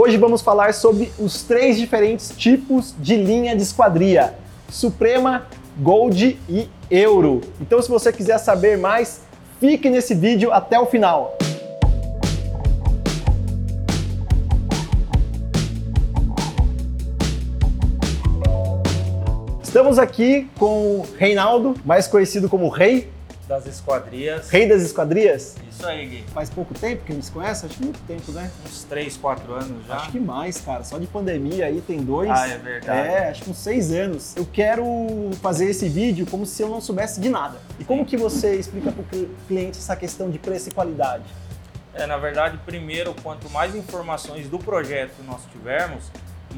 Hoje vamos falar sobre os três diferentes tipos de linha de esquadria: Suprema, Gold e Euro. Então, se você quiser saber mais, fique nesse vídeo até o final. Estamos aqui com o Reinaldo, mais conhecido como Rei. Das esquadrias. Rei das esquadrias? Isso aí, Gui. Faz pouco tempo que a gente se conhece? Acho que muito tempo, né? Uns 3, 4 anos já. Acho que mais, cara. Só de pandemia aí tem dois. Ah, é verdade. É, acho que uns seis anos. Eu quero fazer esse vídeo como se eu não soubesse de nada. E como que você explica para o cliente essa questão de preço e qualidade? É, na verdade, primeiro, quanto mais informações do projeto nós tivermos,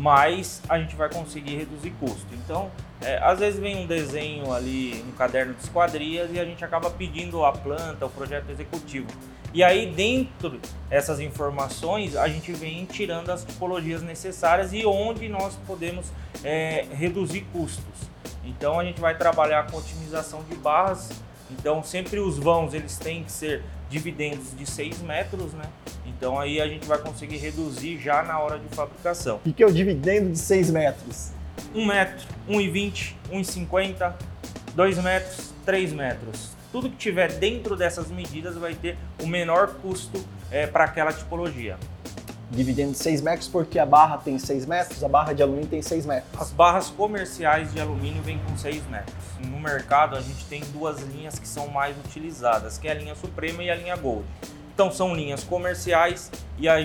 mais a gente vai conseguir reduzir custo. Então, é, às vezes vem um desenho ali, um caderno de esquadrias e a gente acaba pedindo a planta, o projeto executivo. E aí, dentro dessas informações, a gente vem tirando as tipologias necessárias e onde nós podemos é, reduzir custos. Então, a gente vai trabalhar com otimização de barras. Então, sempre os vãos eles têm que ser dividendos de 6 metros, né? Então aí a gente vai conseguir reduzir já na hora de fabricação. O que é o dividendo de 6 metros? 1 metro, 1,20, 1,50, 2 metros, 3 metros. Tudo que tiver dentro dessas medidas vai ter o menor custo é, para aquela tipologia. Dividendo de 6 metros porque a barra tem 6 metros, a barra de alumínio tem 6 metros. As barras comerciais de alumínio vêm com 6 metros. No mercado a gente tem duas linhas que são mais utilizadas, que é a linha Suprema e a linha Gold. Então são linhas comerciais e a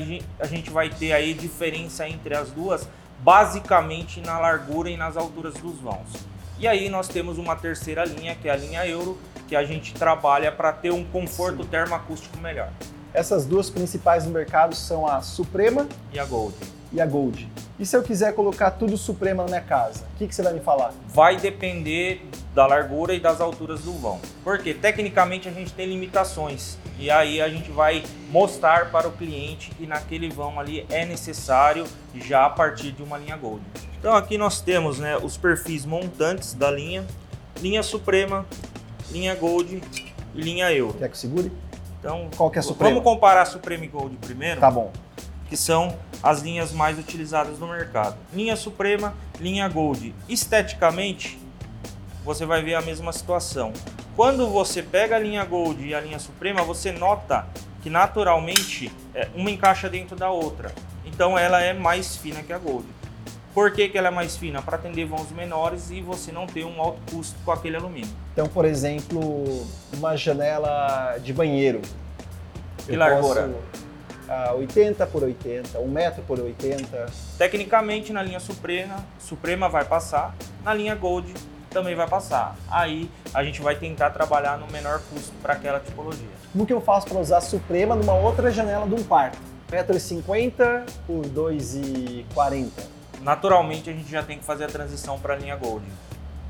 gente vai ter aí diferença entre as duas, basicamente na largura e nas alturas dos vãos. E aí nós temos uma terceira linha, que é a linha Euro, que a gente trabalha para ter um conforto Sim. termoacústico melhor. Essas duas principais no mercado são a Suprema e a Gold. E a Gold. E se eu quiser colocar tudo Suprema na minha casa, o que, que você vai me falar? Vai depender da largura e das alturas do vão. Porque tecnicamente a gente tem limitações. E aí a gente vai mostrar para o cliente que naquele vão ali é necessário já a partir de uma linha Gold. Então aqui nós temos né, os perfis montantes da linha, linha Suprema, linha Gold e linha Euro. Quer que segure? Então, qual que é a Suprema? Vamos comparar a Suprema e Gold primeiro. Tá bom. Que são as linhas mais utilizadas no mercado. Linha Suprema, linha Gold. Esteticamente, você vai ver a mesma situação. Quando você pega a linha Gold e a linha Suprema, você nota que naturalmente é, uma encaixa dentro da outra. Então ela é mais fina que a Gold. Por que, que ela é mais fina? Para atender vãos menores e você não ter um alto custo com aquele alumínio. Então, por exemplo, uma janela de banheiro. Que largura? Posso, uh, 80 por 80, 1 metro por 80. Tecnicamente, na linha Suprema, Suprema vai passar, na linha Gold também vai passar. Aí a gente vai tentar trabalhar no menor custo para aquela tipologia. Como que eu faço para usar Suprema numa outra janela de um quarto? 1,50m por 2,40m naturalmente a gente já tem que fazer a transição para a linha Gold,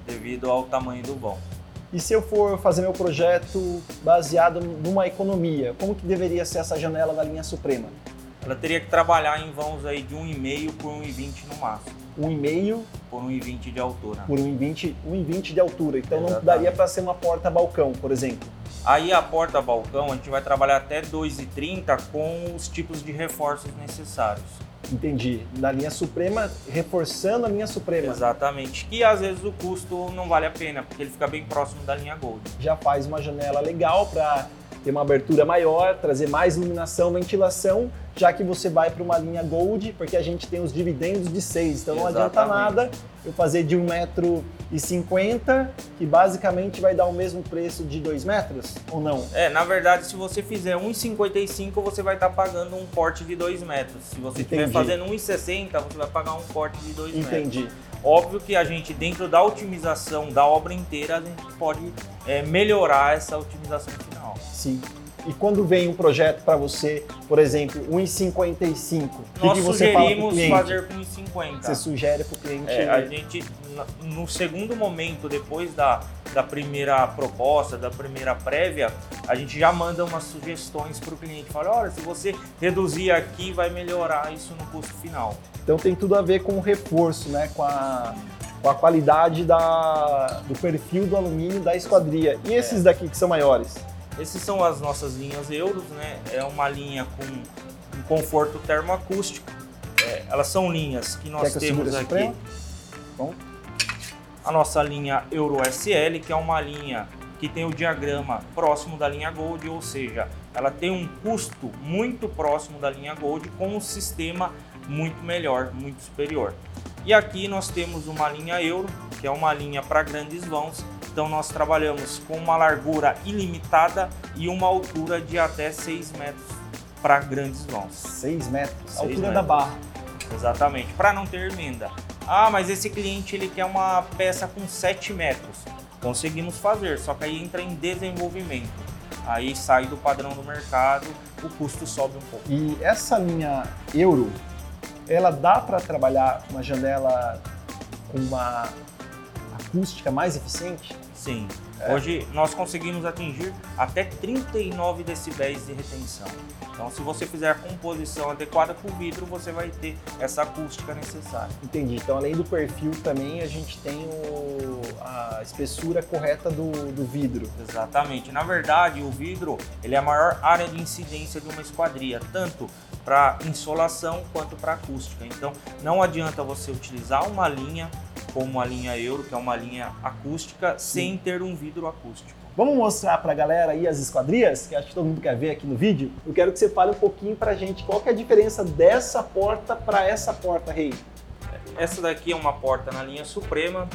devido ao tamanho do vão. E se eu for fazer meu projeto baseado numa economia, como que deveria ser essa janela da linha Suprema? Ela teria que trabalhar em vãos aí de 1,5 por 1,20 no máximo. 1,5 por 1,20 de altura. Por 1,20 1,20 de altura. Então Exatamente. não daria para ser uma porta balcão, por exemplo. Aí a porta balcão a gente vai trabalhar até 2,30 com os tipos de reforços necessários. Entendi. Na linha Suprema, reforçando a linha Suprema. Exatamente. Que às vezes o custo não vale a pena, porque ele fica bem próximo da linha Gold. Já faz uma janela legal para ter uma abertura maior, trazer mais iluminação, ventilação, já que você vai para uma linha Gold, porque a gente tem os dividendos de 6. Então não adianta nada eu fazer de 1,50m, que basicamente vai dar o mesmo preço de 2 metros, ou não? É, na verdade, se você fizer 1,55, você vai estar tá pagando um corte de 2 metros. Se você estiver fazendo 1,60, você vai pagar um corte de 2 metros. Entendi. Óbvio que a gente, dentro da otimização da obra inteira, a gente pode é, melhorar essa otimização final. Sim. E quando vem um projeto para você, por exemplo, 1,55, o que, que você fala para o cliente? fazer com 1,50. Você sugere para o cliente? É, a gente, no segundo momento, depois da, da primeira proposta, da primeira prévia, a gente já manda umas sugestões para o cliente. Fala, olha, se você reduzir aqui, vai melhorar isso no custo final. Então tem tudo a ver com o reforço, né? Com a, com a qualidade da, do perfil do alumínio da esquadria. E esses é. daqui que são maiores? Esses são as nossas linhas euros, né? É uma linha com um conforto termoacústico. é, elas são linhas que nós que temos aqui. Bom. A nossa linha Euro SL, que é uma linha que tem o diagrama próximo da linha Gold, ou seja, ela tem um custo muito próximo da linha Gold com um sistema muito melhor, muito superior. E aqui nós temos uma linha Euro, que é uma linha para grandes vãos. Então nós trabalhamos com uma largura ilimitada e uma altura de até 6 metros para grandes vãos. 6 metros, Seis altura metros. da barra. Exatamente, para não ter emenda. Ah, mas esse cliente ele quer uma peça com 7 metros. Conseguimos fazer, só que aí entra em desenvolvimento. Aí sai do padrão do mercado, o custo sobe um pouco. E essa linha Euro, ela dá para trabalhar uma janela com uma acústica mais eficiente? Sim. É. Hoje nós conseguimos atingir até 39 decibéis de retenção. Então, se você fizer a composição adequada para o vidro, você vai ter essa acústica necessária. Entendi. Então, além do perfil, também a gente tem o, a espessura correta do, do vidro. Exatamente. Na verdade, o vidro ele é a maior área de incidência de uma esquadria, tanto para insolação quanto para acústica. Então, não adianta você utilizar uma linha como a linha Euro, que é uma linha acústica, Sim. sem ter um vidro acústico. Vamos mostrar para a galera aí as esquadrias, que acho que todo mundo quer ver aqui no vídeo. Eu quero que você fale um pouquinho para a gente qual que é a diferença dessa porta para essa porta, Rei. Essa daqui é uma porta na linha Suprema,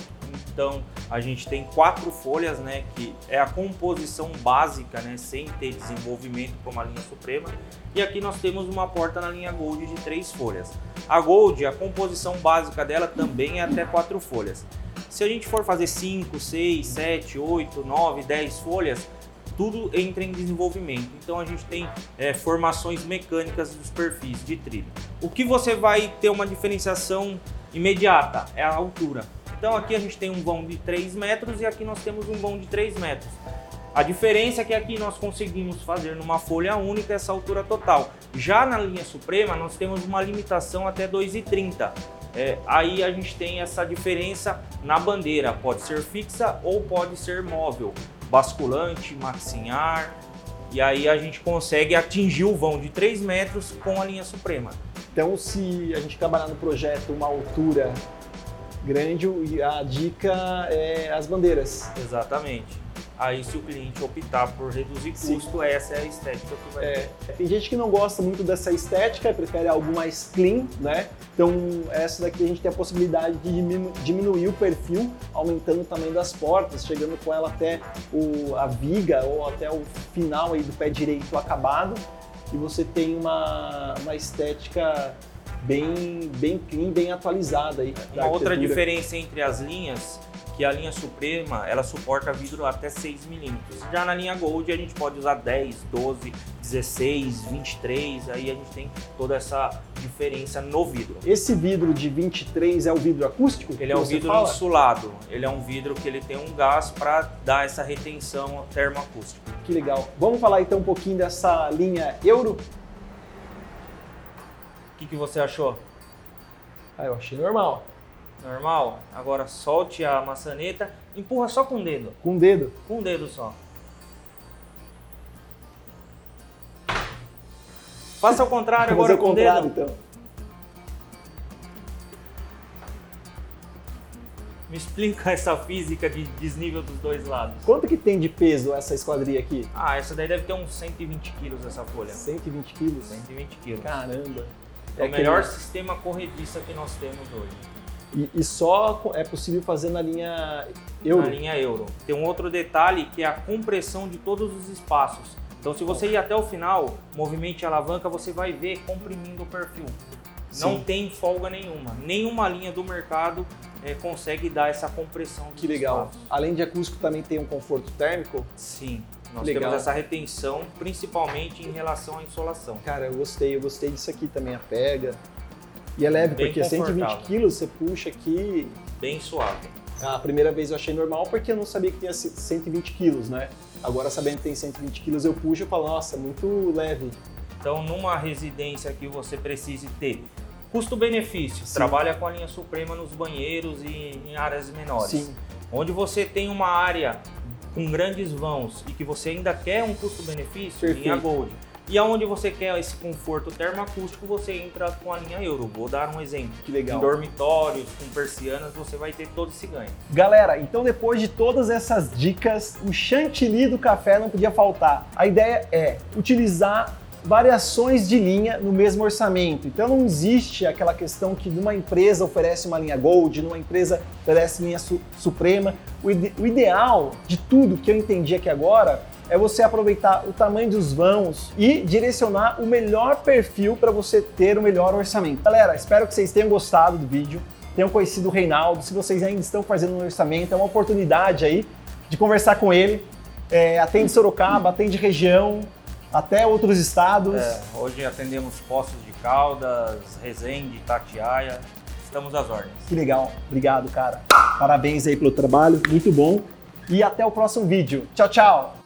então a gente tem quatro folhas, né, que é a composição básica, né, sem ter desenvolvimento para uma linha Suprema. E aqui nós temos uma porta na linha Gold de três folhas. A Gold, a composição básica dela também é até quatro folhas. Se a gente for fazer 5, 6, 7, 8, 9, 10 folhas, tudo entra em desenvolvimento. Então a gente tem é, formações mecânicas dos perfis de trilho. O que você vai ter uma diferenciação imediata é a altura. Então aqui a gente tem um vão de 3 metros e aqui nós temos um vão de 3 metros. A diferença é que aqui nós conseguimos fazer numa folha única essa altura total. Já na linha suprema nós temos uma limitação até 2,30. É, aí a gente tem essa diferença na bandeira, pode ser fixa ou pode ser móvel, basculante, maxinhar, e aí a gente consegue atingir o vão de 3 metros com a linha suprema. Então se a gente trabalhar no projeto uma altura grande e a dica é as bandeiras. Exatamente. Aí se o cliente optar por reduzir custo, Sim. essa é a estética que vai é, Tem gente que não gosta muito dessa estética, prefere algo mais clean, né? Então essa daqui a gente tem a possibilidade de diminu diminuir o perfil, aumentando o tamanho das portas, chegando com ela até o, a viga ou até o final aí do pé direito acabado. E você tem uma, uma estética bem, bem clean, bem atualizada aí. Uma outra diferença entre as linhas que a linha Suprema ela suporta vidro até 6 milímetros. Já na linha Gold a gente pode usar 10, 12, 16, 23, aí a gente tem toda essa diferença no vidro. Esse vidro de 23 é o vidro acústico? Ele é um vidro fala? insulado, ele é um vidro que ele tem um gás para dar essa retenção termoacústica. Que legal. Vamos falar então um pouquinho dessa linha Euro? Que, que você achou? Ah, eu achei normal. Normal? Agora solte a maçaneta, empurra só com o dedo. Com o dedo? Com o dedo só. Faça ao contrário agora com o dedo. Então. Me explica essa física de desnível dos dois lados. Quanto que tem de peso essa esquadria aqui? Ah, essa daí deve ter uns 120 quilos essa folha. 120 quilos? 120 quilos. Caramba. É, é o melhor sistema corrediça que nós temos hoje. E, e, só é possível fazer na linha Euro? Na linha Euro. Tem um outro detalhe que é a compressão de todos os espaços. Então, se você ir até o final, movimente a alavanca, você vai ver comprimindo o perfil. Sim. Não tem folga nenhuma. Nenhuma linha do mercado é, consegue dar essa compressão. Que legal. Espaços. Além de acústico, também tem um conforto térmico? Sim. Nós Legal. temos essa retenção, principalmente em relação à insolação. Cara, eu gostei, eu gostei disso aqui também, a pega. E é leve, Bem porque 120 quilos você puxa aqui. Bem suave. A primeira vez eu achei normal porque eu não sabia que tinha 120 quilos, né? Agora sabendo que tem 120 quilos, eu puxo e falo, nossa, muito leve. Então, numa residência que você precise ter custo-benefício, trabalha com a linha Suprema nos banheiros e em áreas menores. Sim. Onde você tem uma área com grandes vãos e que você ainda quer um custo-benefício, linha Gold. E aonde você quer esse conforto termoacústico, você entra com a linha Euro. Vou dar um exemplo. Que legal. Em dormitórios, com persianas, você vai ter todo esse ganho. Galera, então depois de todas essas dicas, o chantilly do café não podia faltar. A ideia é utilizar variações de linha no mesmo orçamento. Então não existe aquela questão que numa empresa oferece uma linha Gold, numa empresa oferece linha su Suprema. O, ide o ideal de tudo que eu entendi aqui agora é você aproveitar o tamanho dos vãos e direcionar o melhor perfil para você ter o melhor orçamento. Galera, espero que vocês tenham gostado do vídeo, tenham conhecido o Reinaldo. Se vocês ainda estão fazendo um orçamento, é uma oportunidade aí de conversar com ele. É, atende Sorocaba, atende região, até outros estados. É, hoje atendemos Poços de Caldas, Resende, Tatiaia. Estamos às ordens. Que legal. Obrigado, cara. Parabéns aí pelo trabalho. Muito bom. E até o próximo vídeo. Tchau, tchau.